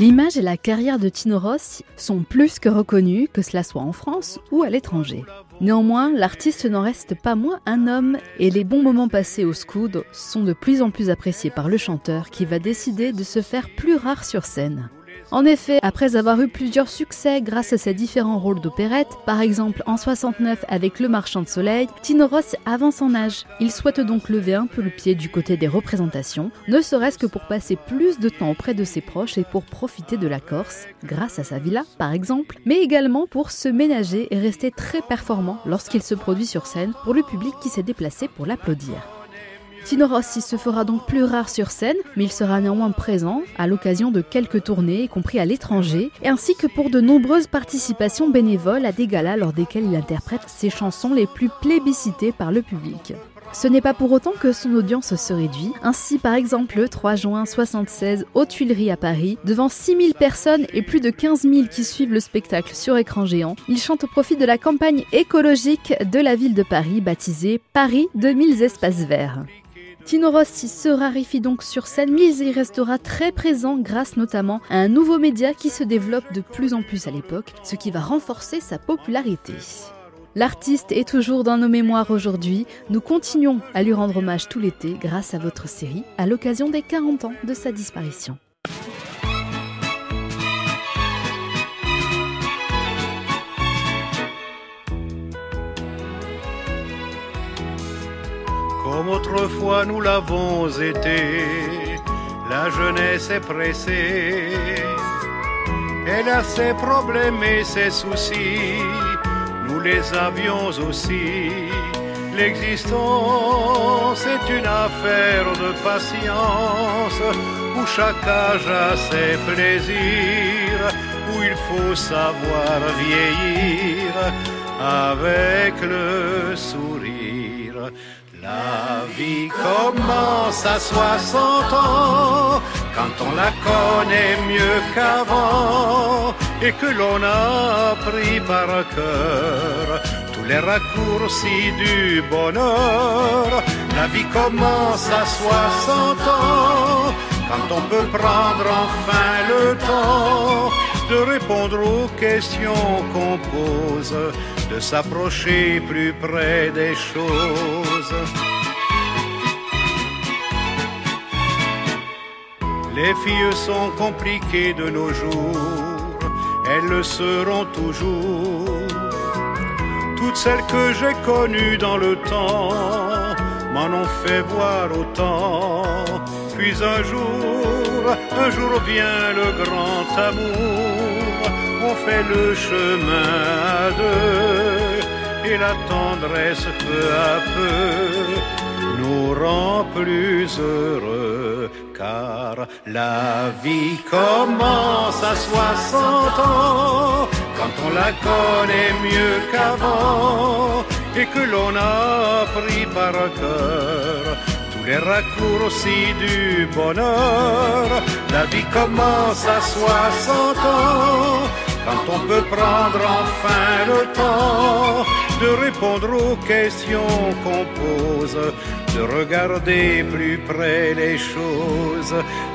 L'image et la carrière de Tino Rossi sont plus que reconnues, que cela soit en France ou à l'étranger. Néanmoins, l'artiste n'en reste pas moins un homme et les bons moments passés au Scoud sont de plus en plus appréciés par le chanteur qui va décider de se faire plus rare sur scène. En effet, après avoir eu plusieurs succès grâce à ses différents rôles d'opérette, par exemple en 69 avec Le Marchand de Soleil, Tino Ross avance en âge. Il souhaite donc lever un peu le pied du côté des représentations, ne serait-ce que pour passer plus de temps auprès de ses proches et pour profiter de la Corse, grâce à sa villa par exemple, mais également pour se ménager et rester très performant lorsqu'il se produit sur scène pour le public qui s'est déplacé pour l'applaudir. Tino Rossi se fera donc plus rare sur scène, mais il sera néanmoins présent à l'occasion de quelques tournées, y compris à l'étranger, ainsi que pour de nombreuses participations bénévoles à des galas lors desquels il interprète ses chansons les plus plébiscitées par le public. Ce n'est pas pour autant que son audience se réduit. Ainsi, par exemple, le 3 juin 76 aux Tuileries à Paris, devant 6000 personnes et plus de 15 000 qui suivent le spectacle sur écran géant, il chante au profit de la campagne écologique de la ville de Paris baptisée Paris 2000 espaces verts. Tino Rossi se raréfie donc sur scène, mais il restera très présent grâce notamment à un nouveau média qui se développe de plus en plus à l'époque, ce qui va renforcer sa popularité. L'artiste est toujours dans nos mémoires aujourd'hui. Nous continuons à lui rendre hommage tout l'été grâce à votre série à l'occasion des 40 ans de sa disparition. Comme autrefois nous l'avons été, la jeunesse est pressée. Elle a ses problèmes et ses soucis, nous les avions aussi. L'existence est une affaire de patience, où chaque âge a ses plaisirs, où il faut savoir vieillir avec le sourire. La vie commence à 60 ans, quand on la connaît mieux qu'avant, et que l'on a appris par cœur tous les raccourcis du bonheur. La vie commence à 60 ans, quand on peut prendre enfin le temps de répondre aux questions qu'on pose, de s'approcher plus près des choses. Les filles sont compliquées de nos jours, elles le seront toujours. Toutes celles que j'ai connues dans le temps m'en ont fait voir autant. Puis un jour, un jour vient le grand amour, on fait le chemin à deux, et la tendresse peu à peu nous rend plus heureux, car la vie commence à 60 ans, quand on la connaît mieux qu'avant, et que l'on a appris par cœur tous les raccourcis du bonheur. La vie commence à 60 ans, quand on peut prendre enfin le temps de répondre aux questions qu'on pose, de regarder plus près les choses.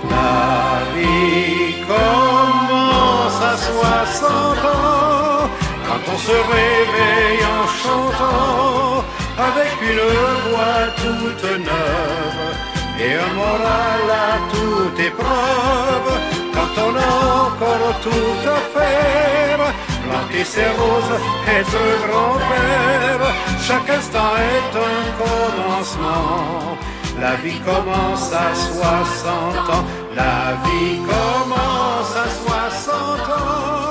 La vie commence à 60 ans, quand on se réveille en chantant avec une voix toute neuve et un moral à toute épreuve. Quand on a encore tout à faire, planter ses roses, être grand-père, chaque instant est un commencement. La vie commence à 60 ans, la vie commence à 60 ans.